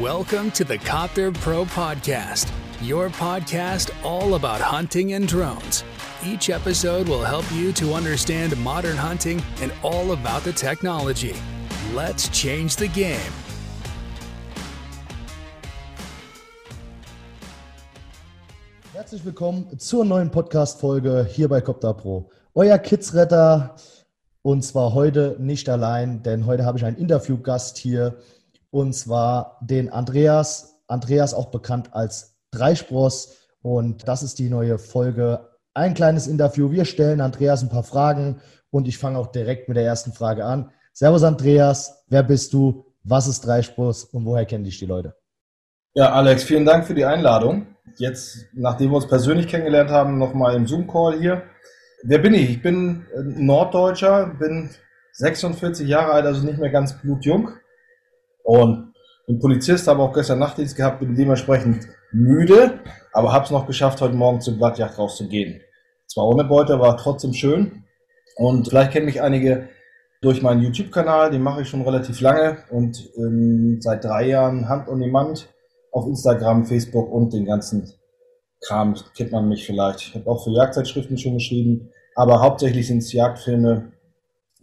Welcome to the Copter Pro Podcast, your podcast all about hunting and drones. Each episode will help you to understand modern hunting and all about the technology. Let's change the game. Herzlich willkommen zur neuen Podcast-Folge hier bei Copter Pro. Euer Kidsretter und zwar heute nicht allein, denn heute habe ich einen Interviewgast hier und zwar den Andreas. Andreas auch bekannt als Dreispross und das ist die neue Folge. Ein kleines Interview. Wir stellen Andreas ein paar Fragen und ich fange auch direkt mit der ersten Frage an. Servus Andreas, wer bist du? Was ist Dreispross und woher kennen dich die Leute? Ja, Alex, vielen Dank für die Einladung. Jetzt, nachdem wir uns persönlich kennengelernt haben, nochmal im Zoom-Call hier. Wer bin ich? Ich bin Norddeutscher, bin 46 Jahre alt, also nicht mehr ganz blutjung. Und bin Polizist, habe auch gestern Nachtdienst gehabt, bin dementsprechend müde, aber habe es noch geschafft, heute Morgen zur Blattjagd rauszugehen. Zwar ohne Beute, aber trotzdem schön. Und vielleicht kennen mich einige durch meinen YouTube-Kanal, den mache ich schon relativ lange und ähm, seit drei Jahren Hand und Niemand auf Instagram, Facebook und den ganzen Kram kennt man mich vielleicht. Ich habe auch für Jagdzeitschriften schon geschrieben, aber hauptsächlich sind es Jagdfilme,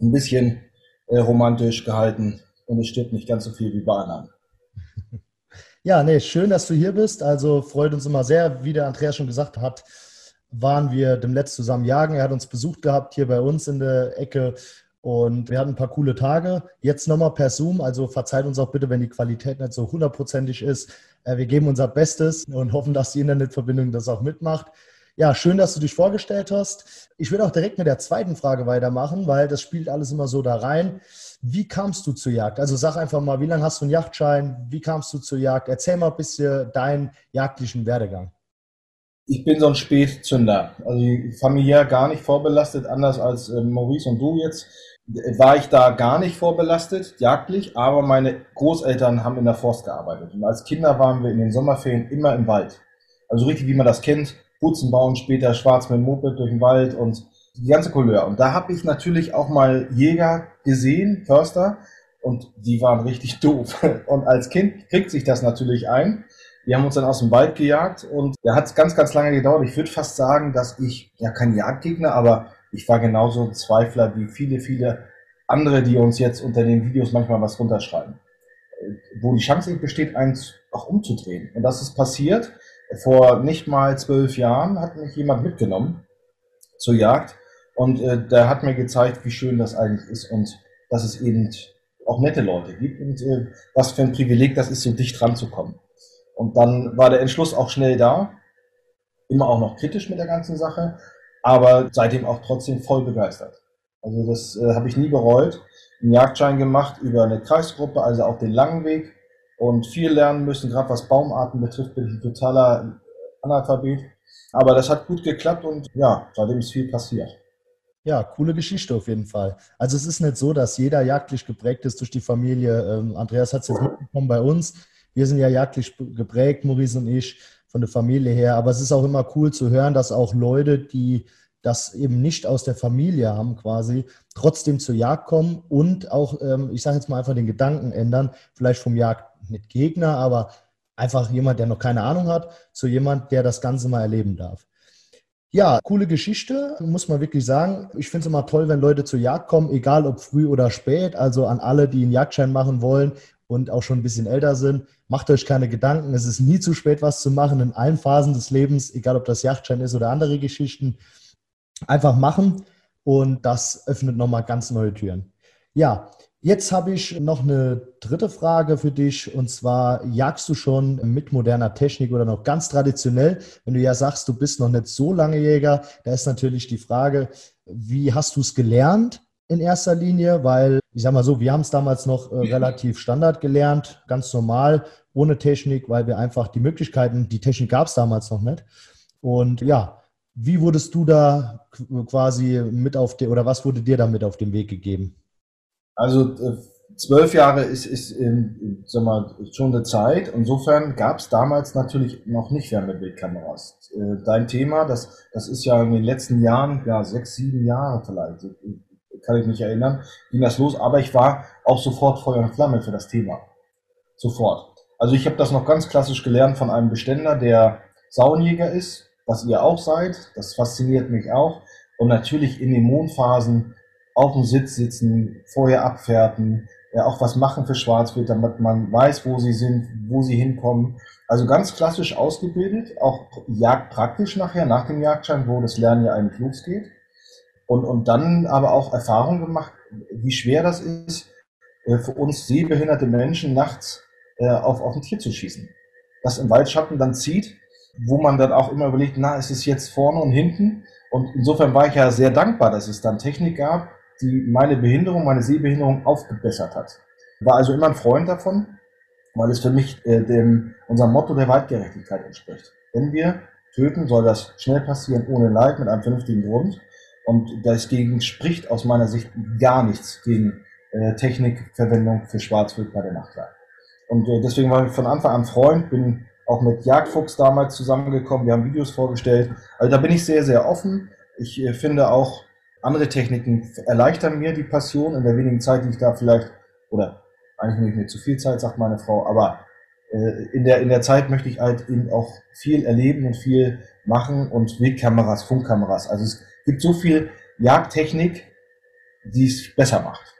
ein bisschen äh, romantisch gehalten und es stirbt nicht ganz so viel wie bei anderen. Ja, nee, schön, dass du hier bist. Also freut uns immer sehr. Wie der Andreas schon gesagt hat, waren wir demnächst zusammen jagen. Er hat uns besucht gehabt hier bei uns in der Ecke und wir hatten ein paar coole Tage. Jetzt nochmal per Zoom, also verzeiht uns auch bitte, wenn die Qualität nicht so hundertprozentig ist. Äh, wir geben unser Bestes und hoffen, dass die Internetverbindung das auch mitmacht. Ja, schön, dass du dich vorgestellt hast. Ich will auch direkt mit der zweiten Frage weitermachen, weil das spielt alles immer so da rein. Wie kamst du zur Jagd? Also sag einfach mal, wie lange hast du einen Yachtschein? Wie kamst du zur Jagd? Erzähl mal ein bisschen deinen jagdlichen Werdegang. Ich bin so ein Spätzünder, also familiär gar nicht vorbelastet, anders als äh, Maurice und du jetzt. War ich da gar nicht vorbelastet, jagdlich, aber meine Großeltern haben in der Forst gearbeitet. Und als Kinder waren wir in den Sommerferien immer im Wald. Also richtig, wie man das kennt, Putzen bauen, später schwarz mit dem Moped durch den Wald und die ganze Couleur. Und da habe ich natürlich auch mal Jäger gesehen, Förster, und die waren richtig doof. Und als Kind kriegt sich das natürlich ein. Die haben uns dann aus dem Wald gejagt und da hat es ganz, ganz lange gedauert. Ich würde fast sagen, dass ich, ja kein Jagdgegner, aber ich war genauso ein Zweifler wie viele, viele andere, die uns jetzt unter den Videos manchmal was runterschreiben. Wo die Chance besteht, eins auch umzudrehen. Und das ist passiert. Vor nicht mal zwölf Jahren hat mich jemand mitgenommen zur Jagd und äh, der hat mir gezeigt, wie schön das eigentlich ist und dass es eben auch nette Leute gibt und äh, was für ein Privileg das ist, so dicht ranzukommen. Und dann war der Entschluss auch schnell da, immer auch noch kritisch mit der ganzen Sache, aber seitdem auch trotzdem voll begeistert. Also das äh, habe ich nie bereut. Einen Jagdschein gemacht über eine Kreisgruppe, also auch den langen Weg und viel lernen müssen, gerade was Baumarten betrifft, bin ich ein totaler Analphabet. Aber das hat gut geklappt und ja, seitdem ist viel passiert. Ja, coole Geschichte auf jeden Fall. Also es ist nicht so, dass jeder jagdlich geprägt ist durch die Familie. Ähm, Andreas hat es jetzt mitbekommen bei uns. Wir sind ja jagdlich geprägt, Maurice und ich, von der Familie her. Aber es ist auch immer cool zu hören, dass auch Leute, die das eben nicht aus der Familie haben, quasi, trotzdem zur Jagd kommen und auch, ähm, ich sage jetzt mal einfach den Gedanken ändern, vielleicht vom Jagd nicht Gegner, aber einfach jemand, der noch keine Ahnung hat, zu jemand, der das Ganze mal erleben darf. Ja, coole Geschichte, muss man wirklich sagen. Ich finde es immer toll, wenn Leute zur Jagd kommen, egal ob früh oder spät. Also an alle, die einen Jagdschein machen wollen und auch schon ein bisschen älter sind, macht euch keine Gedanken. Es ist nie zu spät, was zu machen in allen Phasen des Lebens, egal ob das Jagdschein ist oder andere Geschichten. Einfach machen und das öffnet nochmal ganz neue Türen. Ja, Jetzt habe ich noch eine dritte Frage für dich und zwar jagst du schon mit moderner Technik oder noch ganz traditionell? Wenn du ja sagst, du bist noch nicht so lange Jäger, da ist natürlich die Frage, wie hast du es gelernt in erster Linie? Weil ich sage mal so, wir haben es damals noch äh, relativ Standard gelernt, ganz normal, ohne Technik, weil wir einfach die Möglichkeiten, die Technik gab es damals noch nicht. Und ja, wie wurdest du da quasi mit auf den, oder was wurde dir da mit auf den Weg gegeben? Also äh, zwölf Jahre ist, ist in, sag mal, schon eine Zeit. Insofern gab es damals natürlich noch nicht Wärmebildkameras. Äh, dein Thema, das, das ist ja in den letzten Jahren, ja sechs, sieben Jahre vielleicht, kann ich mich erinnern, ging das los. Aber ich war auch sofort Feuer und Flamme für das Thema. Sofort. Also ich habe das noch ganz klassisch gelernt von einem Beständer, der Saunjäger ist, was ihr auch seid. Das fasziniert mich auch. Und natürlich in den Mondphasen auf dem Sitz sitzen, vorher abfährten, ja, auch was machen für Schwarzwild, damit man weiß, wo sie sind, wo sie hinkommen. Also ganz klassisch ausgebildet, auch jagdpraktisch nachher, nach dem Jagdschein, wo das Lernen ja eigentlich losgeht. Und, und dann aber auch Erfahrung gemacht, wie schwer das ist, äh, für uns sehbehinderte Menschen nachts äh, auf, auf ein Tier zu schießen. Das im Waldschatten dann zieht, wo man dann auch immer überlegt, na, ist es jetzt vorne und hinten? Und insofern war ich ja sehr dankbar, dass es dann Technik gab, die meine Behinderung, meine Sehbehinderung aufgebessert hat. War also immer ein Freund davon, weil es für mich äh, dem, unserem Motto der Waldgerechtigkeit entspricht. Wenn wir töten, soll das schnell passieren, ohne Leid, mit einem vernünftigen Grund. Und deswegen spricht aus meiner Sicht gar nichts gegen äh, Technikverwendung für Schwarzwild bei der Nachtjagd. Und äh, deswegen war ich von Anfang an Freund, bin auch mit Jagdfuchs damals zusammengekommen, wir haben Videos vorgestellt. Also da bin ich sehr, sehr offen. Ich äh, finde auch, andere Techniken erleichtern mir die Passion in der wenigen Zeit, die ich da vielleicht, oder eigentlich nicht mehr zu viel Zeit, sagt meine Frau, aber äh, in, der, in der Zeit möchte ich halt eben auch viel erleben und viel machen und Wildkameras, Funkkameras. Also es gibt so viel Jagdtechnik, die es besser macht.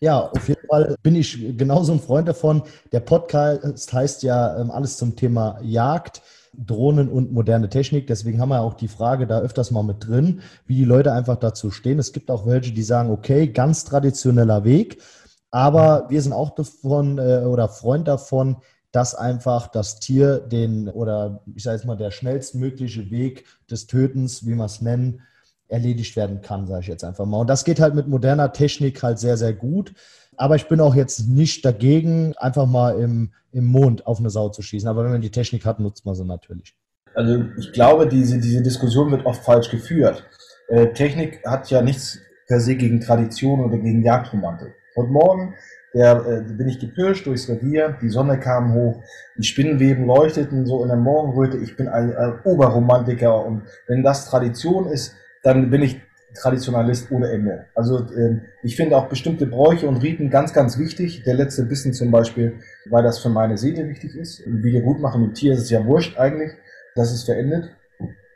Ja, auf jeden Fall bin ich genauso ein Freund davon. Der Podcast heißt ja ähm, alles zum Thema Jagd. Drohnen und moderne Technik. Deswegen haben wir auch die Frage da öfters mal mit drin, wie die Leute einfach dazu stehen. Es gibt auch welche, die sagen, okay, ganz traditioneller Weg, aber wir sind auch davon äh, oder Freund davon, dass einfach das Tier den oder ich sage jetzt mal der schnellstmögliche Weg des Tötens, wie man es nennen, erledigt werden kann, sage ich jetzt einfach mal. Und das geht halt mit moderner Technik halt sehr, sehr gut. Aber ich bin auch jetzt nicht dagegen, einfach mal im, im Mond auf eine Sau zu schießen. Aber wenn man die Technik hat, nutzt man sie natürlich. Also ich glaube, diese, diese Diskussion wird oft falsch geführt. Äh, Technik hat ja nichts per se gegen Tradition oder gegen Jagdromantik. Und morgen der, äh, bin ich gepirscht durchs Revier, die Sonne kam hoch, die Spinnenweben leuchteten so in der Morgenröte. Ich bin ein, ein Oberromantiker und wenn das Tradition ist, dann bin ich Traditionalist ohne Ende. Also äh, ich finde auch bestimmte Bräuche und Riten ganz, ganz wichtig. Der letzte Bissen zum Beispiel, weil das für meine Seele wichtig ist. Wiedergutmachen mit Tier ist es ja wurscht eigentlich, dass es verendet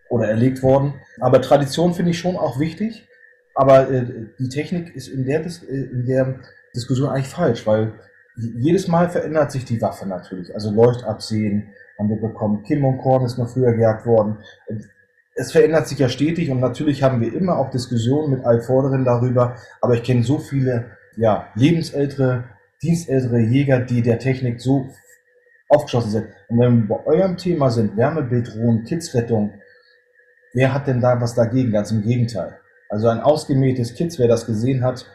oder erlegt worden. Aber Tradition finde ich schon auch wichtig. Aber äh, die Technik ist in der, äh, in der Diskussion eigentlich falsch, weil jedes Mal verändert sich die Waffe natürlich. Also Leuchtabsehen haben wir bekommen. Kim und Korn ist noch früher gejagt worden es verändert sich ja stetig und natürlich haben wir immer auch Diskussionen mit Altvorderen darüber, aber ich kenne so viele ja, lebensältere, dienstältere Jäger, die der Technik so aufgeschlossen sind. Und wenn wir bei eurem Thema sind, Wärmebildrohnen, Kidsrettung, wer hat denn da was dagegen? Ganz im Gegenteil. Also ein ausgemähtes Kids, wer das gesehen hat,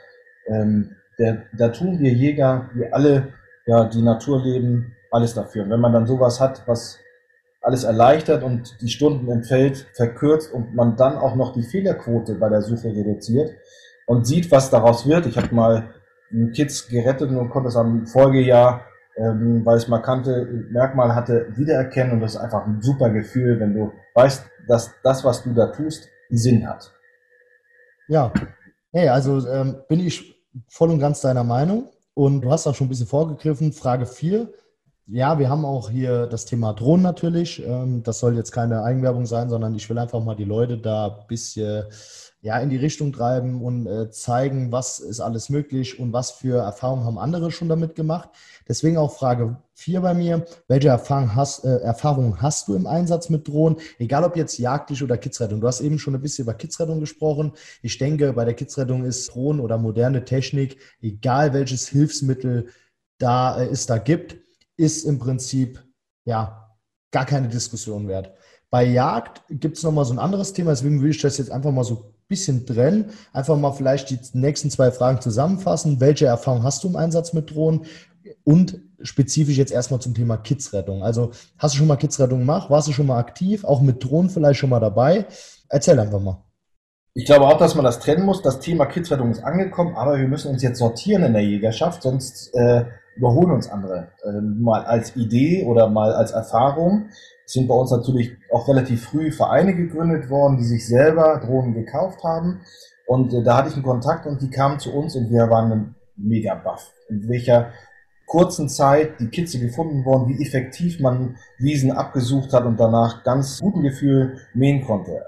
ähm, der, da tun wir Jäger, wir alle, ja, die Natur leben, alles dafür. Und wenn man dann sowas hat, was alles erleichtert und die Stunden im Feld verkürzt und man dann auch noch die Fehlerquote bei der Suche reduziert und sieht, was daraus wird. Ich habe mal Kids gerettet und konnte es am Folgejahr, ähm, weil es markante Merkmal hatte, wiedererkennen und das ist einfach ein super Gefühl, wenn du weißt, dass das, was du da tust, Sinn hat. Ja, hey, also ähm, bin ich voll und ganz deiner Meinung und du hast auch schon ein bisschen vorgegriffen. Frage 4 ja, wir haben auch hier das Thema Drohnen natürlich. Ähm, das soll jetzt keine Eigenwerbung sein, sondern ich will einfach mal die Leute da ein bisschen ja, in die Richtung treiben und äh, zeigen, was ist alles möglich und was für Erfahrungen haben andere schon damit gemacht. Deswegen auch Frage 4 bei mir. Welche Erfahrung hast, äh, Erfahrungen hast du im Einsatz mit Drohnen? Egal ob jetzt jagdlich oder Kidsrettung. Du hast eben schon ein bisschen über Kidsrettung gesprochen. Ich denke, bei der Kidsrettung ist Drohnen oder moderne Technik, egal welches Hilfsmittel da äh, es da gibt, ist im Prinzip ja gar keine Diskussion wert. Bei Jagd gibt es nochmal so ein anderes Thema, deswegen will ich das jetzt einfach mal so ein bisschen trennen. Einfach mal vielleicht die nächsten zwei Fragen zusammenfassen. Welche Erfahrung hast du im Einsatz mit Drohnen? Und spezifisch jetzt erstmal zum Thema Kidsrettung. Also hast du schon mal Kidsrettung gemacht? Warst du schon mal aktiv? Auch mit Drohnen vielleicht schon mal dabei? Erzähl einfach mal. Ich glaube auch, dass man das trennen muss. Das Thema Kidsrettung ist angekommen, aber wir müssen uns jetzt sortieren in der Jägerschaft, sonst äh, überholen uns andere. Ähm, mal als Idee oder mal als Erfahrung es sind bei uns natürlich auch relativ früh Vereine gegründet worden, die sich selber Drohnen gekauft haben. Und äh, da hatte ich einen Kontakt und die kamen zu uns und wir waren mega baff. In welcher kurzen Zeit die Kitze gefunden worden, wie effektiv man Wiesen abgesucht hat und danach ganz guten Gefühl mähen konnte.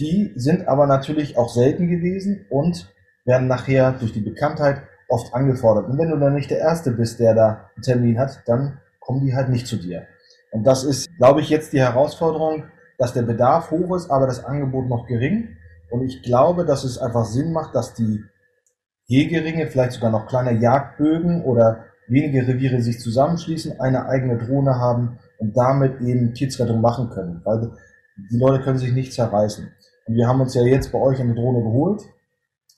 Die sind aber natürlich auch selten gewesen und werden nachher durch die Bekanntheit oft angefordert. Und wenn du dann nicht der Erste bist, der da einen Termin hat, dann kommen die halt nicht zu dir. Und das ist, glaube ich, jetzt die Herausforderung, dass der Bedarf hoch ist, aber das Angebot noch gering. Und ich glaube, dass es einfach Sinn macht, dass die Jägeringe, vielleicht sogar noch kleine Jagdbögen oder wenige Reviere sich zusammenschließen, eine eigene Drohne haben und damit eben Kiezrettung machen können. Weil die Leute können sich nicht zerreißen. Und wir haben uns ja jetzt bei euch eine Drohne geholt,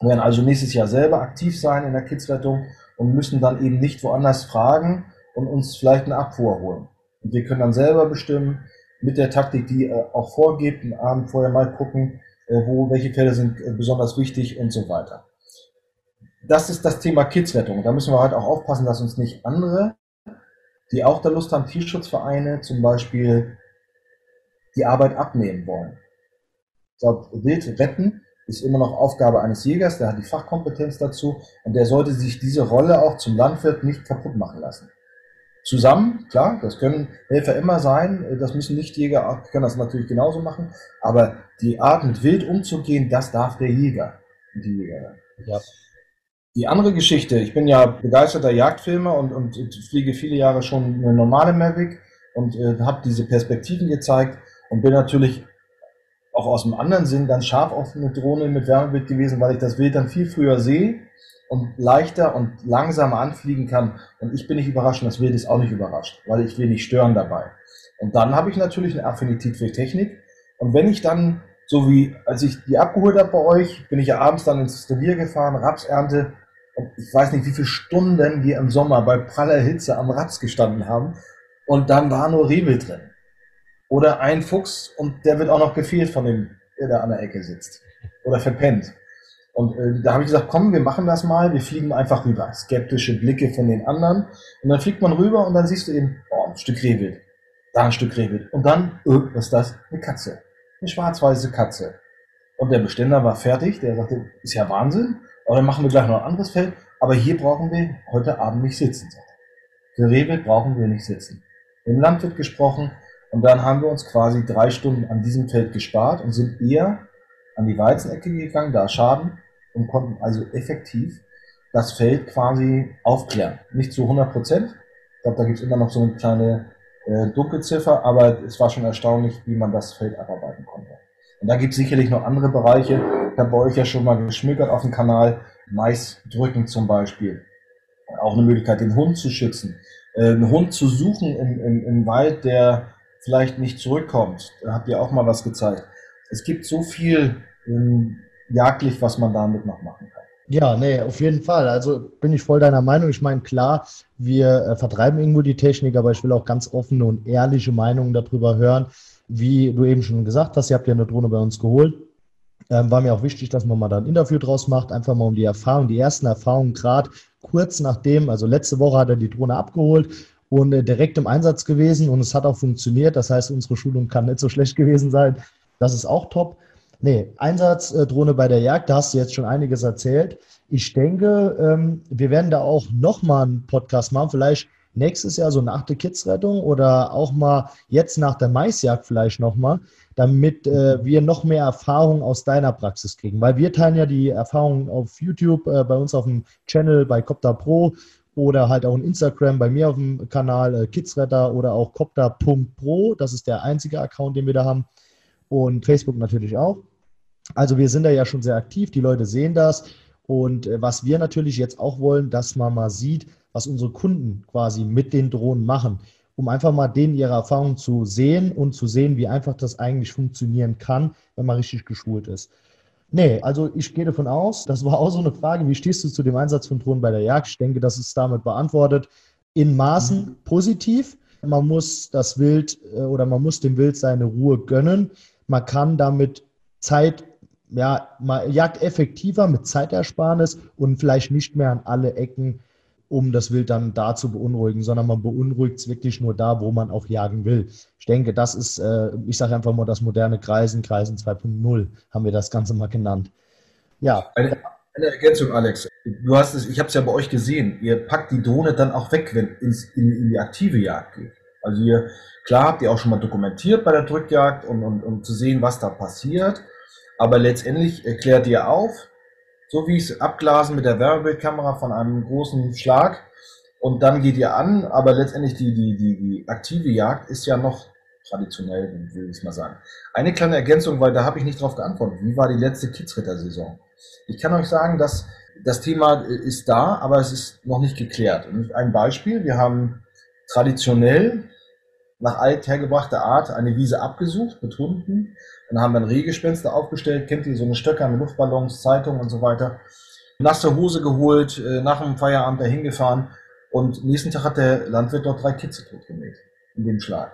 werden also nächstes Jahr selber aktiv sein in der Kidsrettung und müssen dann eben nicht woanders fragen und uns vielleicht eine Abfuhr holen. Und wir können dann selber bestimmen, mit der Taktik, die äh, auch vorgibt, einen Abend vorher mal gucken, äh, wo, welche Fälle sind äh, besonders wichtig und so weiter. Das ist das Thema Kidsrettung. Da müssen wir halt auch aufpassen, dass uns nicht andere, die auch da Lust haben, Tierschutzvereine zum Beispiel, die Arbeit abnehmen wollen. Ich glaube, Wild retten ist immer noch Aufgabe eines Jägers, der hat die Fachkompetenz dazu und der sollte sich diese Rolle auch zum Landwirt nicht kaputt machen lassen. Zusammen, klar, das können Helfer immer sein, das müssen nicht Jäger, können das natürlich genauso machen, aber die Art mit Wild umzugehen, das darf der Jäger, die Jägerin. Ja. Die andere Geschichte, ich bin ja begeisterter Jagdfilmer und, und fliege viele Jahre schon eine normale Mavic und äh, habe diese Perspektiven gezeigt und bin natürlich auch aus dem anderen Sinn ganz scharf auf eine Drohne mit Wärmebild gewesen, weil ich das Wild dann viel früher sehe und leichter und langsamer anfliegen kann. Und ich bin nicht überrascht und das Wild ist auch nicht überrascht, weil ich will nicht stören dabei. Und dann habe ich natürlich eine Affinität für Technik. Und wenn ich dann, so wie als ich die abgeholt habe bei euch, bin ich ja abends dann ins Revier gefahren, Rapsernte. Und ich weiß nicht, wie viele Stunden wir im Sommer bei praller Hitze am Raps gestanden haben. Und dann war nur Rehwild drin. Oder ein Fuchs und der wird auch noch gefehlt von dem, der da an der Ecke sitzt. Oder verpennt. Und äh, da habe ich gesagt, komm, wir machen das mal, wir fliegen einfach rüber. Skeptische Blicke von den anderen. Und dann fliegt man rüber und dann siehst du eben, oh, ein Stück Rehwild. Da ein Stück Rehwild. Und dann, oh, was ist das? Eine Katze. Eine schwarz-weiße Katze. Und der Beständer war fertig, der sagte, ist ja Wahnsinn, aber dann machen wir gleich noch ein anderes Feld. Aber hier brauchen wir heute Abend nicht sitzen. Für Rehwild brauchen wir nicht sitzen. Im Landwirt gesprochen, und dann haben wir uns quasi drei Stunden an diesem Feld gespart und sind eher an die Weizenecke gegangen, da Schaden, und konnten also effektiv das Feld quasi aufklären. Nicht zu 100 Prozent. Ich glaube, da gibt es immer noch so eine kleine äh, Dunkelziffer, aber es war schon erstaunlich, wie man das Feld abarbeiten konnte. Und da gibt es sicherlich noch andere Bereiche. Ich habe bei euch ja schon mal geschmückert auf dem Kanal. Mais drücken zum Beispiel. Auch eine Möglichkeit, den Hund zu schützen. Äh, einen Hund zu suchen im, im, im Wald, der vielleicht nicht zurückkommt. Da habt ihr auch mal was gezeigt. Es gibt so viel ähm, jagdlich, was man damit noch machen kann. Ja, nee, auf jeden Fall. Also bin ich voll deiner Meinung. Ich meine, klar, wir äh, vertreiben irgendwo die Technik, aber ich will auch ganz offene und ehrliche Meinungen darüber hören. Wie du eben schon gesagt hast, ihr habt ja eine Drohne bei uns geholt. Ähm, war mir auch wichtig, dass man mal da ein Interview draus macht, einfach mal um die Erfahrung, die ersten Erfahrungen, gerade kurz nachdem, also letzte Woche hat er die Drohne abgeholt und äh, direkt im Einsatz gewesen und es hat auch funktioniert. Das heißt, unsere Schulung kann nicht so schlecht gewesen sein. Das ist auch top. Nee, Einsatzdrohne bei der Jagd, da hast du jetzt schon einiges erzählt. Ich denke, ähm, wir werden da auch nochmal einen Podcast machen, vielleicht nächstes Jahr so nach der Kidsrettung oder auch mal jetzt nach der Maisjagd vielleicht nochmal, damit äh, wir noch mehr Erfahrung aus deiner Praxis kriegen. Weil wir teilen ja die Erfahrungen auf YouTube, äh, bei uns auf dem Channel bei Copter Pro oder halt auch in Instagram bei mir auf dem Kanal äh, Kidsretter oder auch copter.pro. Das ist der einzige Account, den wir da haben. Und Facebook natürlich auch. Also wir sind da ja schon sehr aktiv, die Leute sehen das. Und äh, was wir natürlich jetzt auch wollen, dass man mal sieht, was unsere Kunden quasi mit den Drohnen machen, um einfach mal denen ihre Erfahrungen zu sehen und zu sehen, wie einfach das eigentlich funktionieren kann, wenn man richtig geschult ist. Nee, also ich gehe davon aus, das war auch so eine Frage, wie stehst du zu dem Einsatz von Drohnen bei der Jagd? Ich denke, das ist damit beantwortet. In Maßen mhm. positiv. Man muss das Wild äh, oder man muss dem Wild seine Ruhe gönnen. Man kann damit Zeit, ja, man jagt effektiver mit Zeitersparnis und vielleicht nicht mehr an alle Ecken um das Wild dann da zu beunruhigen, sondern man beunruhigt es wirklich nur da, wo man auch jagen will. Ich denke, das ist, äh, ich sage einfach mal, das moderne Kreisen, Kreisen 2.0 haben wir das Ganze mal genannt. Ja. Eine, Eine Ergänzung, Alex. Du hast es, ich habe es ja bei euch gesehen. Ihr packt die Drohne dann auch weg, wenn es in, in die aktive Jagd geht. Also ihr, klar habt ihr auch schon mal dokumentiert bei der Drückjagd, um, um, um zu sehen, was da passiert. Aber letztendlich erklärt ihr auf, so wie es abglasen mit der Wärmebildkamera von einem großen Schlag. Und dann geht ihr an, aber letztendlich die, die, die, die aktive Jagd ist ja noch traditionell, will ich mal sagen. Eine kleine Ergänzung, weil da habe ich nicht drauf geantwortet. Wie war die letzte Kidsritter-Saison? Ich kann euch sagen, dass das Thema ist da, aber es ist noch nicht geklärt. Und ein Beispiel, wir haben traditionell nach althergebrachter Art eine Wiese abgesucht mit Hunden. Dann haben wir ein Rehgespenster aufgestellt. Kennt ihr so eine Stöcker mit Luftballons, Zeitungen und so weiter. Nasse Hose geholt, äh, nach dem Feierabend dahin gefahren. Und nächsten Tag hat der Landwirt dort drei Kitze totgemäht. In dem Schlag.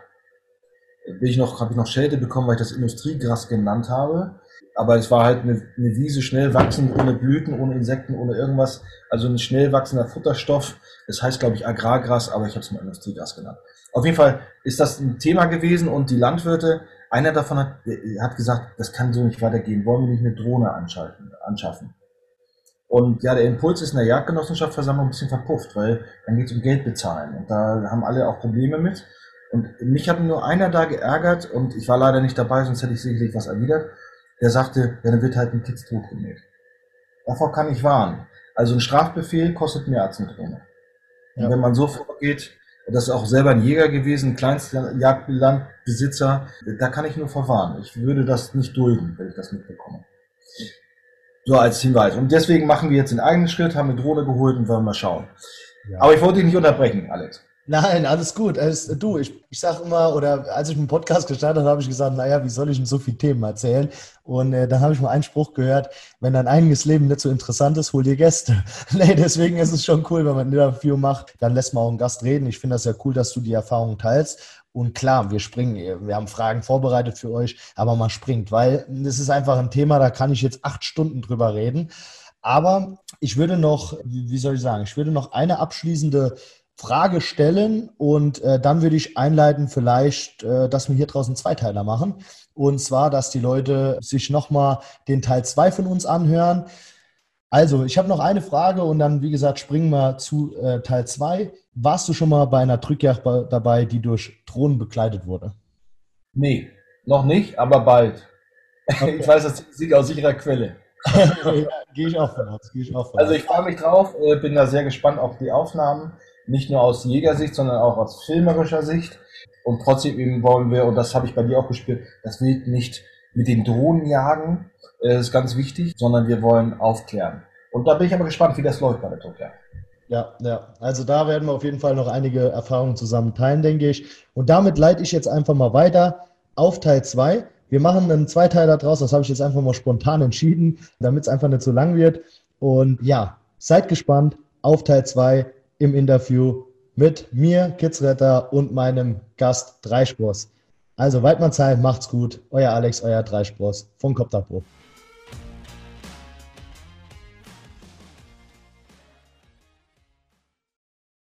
Bin ich noch, habe ich noch Schelte bekommen, weil ich das Industriegras genannt habe. Aber es war halt eine, eine Wiese, schnell wachsend, ohne Blüten, ohne Insekten, ohne irgendwas. Also ein schnell wachsender Futterstoff. Das heißt, glaube ich, Agrargras, aber ich habe es mal Industriegras genannt. Auf jeden Fall ist das ein Thema gewesen und die Landwirte, einer davon hat, hat gesagt, das kann so nicht weitergehen, wollen wir nicht eine Drohne anschaffen. Und ja, der Impuls ist in der Jagdgenossenschaftsversammlung ein bisschen verpufft, weil dann geht es um Geld bezahlen und da haben alle auch Probleme mit. Und mich hat nur einer da geärgert und ich war leider nicht dabei, sonst hätte ich sicherlich was erwidert. Der sagte, ja, dann wird halt ein Kids totgemäht. Davor kann ich warnen. Also ein Strafbefehl kostet mehr als eine Drohne. Und wenn man so vorgeht, das ist auch selber ein Jäger gewesen, ein kleinster Jagdlandbesitzer. Da kann ich nur verwarnen. Ich würde das nicht dulden, wenn ich das mitbekomme. So als Hinweis. Und deswegen machen wir jetzt den eigenen Schritt, haben eine Drohne geholt und wollen mal schauen. Ja. Aber ich wollte dich nicht unterbrechen, Alex. Nein, alles gut. Also, du, ich, ich sage immer, oder als ich einen Podcast gestartet habe, habe ich gesagt, naja, wie soll ich denn so viele Themen erzählen? Und äh, dann habe ich mal einen Spruch gehört, wenn dein eigenes Leben nicht so interessant ist, hol dir Gäste. nee, deswegen ist es schon cool, wenn man ein Interview macht, dann lässt man auch einen Gast reden. Ich finde das ja cool, dass du die Erfahrung teilst. Und klar, wir springen, wir haben Fragen vorbereitet für euch, aber man springt, weil es ist einfach ein Thema, da kann ich jetzt acht Stunden drüber reden. Aber ich würde noch, wie soll ich sagen, ich würde noch eine abschließende Frage stellen und äh, dann würde ich einleiten, vielleicht, äh, dass wir hier draußen Zweiteiler machen. Und zwar, dass die Leute sich nochmal den Teil 2 von uns anhören. Also, ich habe noch eine Frage und dann, wie gesagt, springen wir zu äh, Teil 2. Warst du schon mal bei einer Drückjagd dabei, die durch Drohnen begleitet wurde? Nee, noch nicht, aber bald. Okay. Ich weiß das sieht aus sicherer Quelle. ja, Gehe ich auch von aus. Ich auch von also ich freue mich drauf, äh, bin da sehr gespannt auf die Aufnahmen nicht nur aus Jägersicht, sondern auch aus filmerischer Sicht. Und trotzdem eben wollen wir, und das habe ich bei dir auch gespürt, das Wild nicht mit den Drohnen jagen, das ist ganz wichtig, sondern wir wollen aufklären. Und da bin ich aber gespannt, wie das läuft bei der Druckjagd. Ja, ja. Also da werden wir auf jeden Fall noch einige Erfahrungen zusammen teilen, denke ich. Und damit leite ich jetzt einfach mal weiter auf Teil 2. Wir machen einen Zweiteiler draus, das habe ich jetzt einfach mal spontan entschieden, damit es einfach nicht so lang wird. Und ja, seid gespannt auf Teil 2 im Interview mit mir, Kidsretter und meinem Gast Dreispross. Also Weidmann Zeit, macht's gut. Euer Alex, euer Dreispross vom Kopterpro.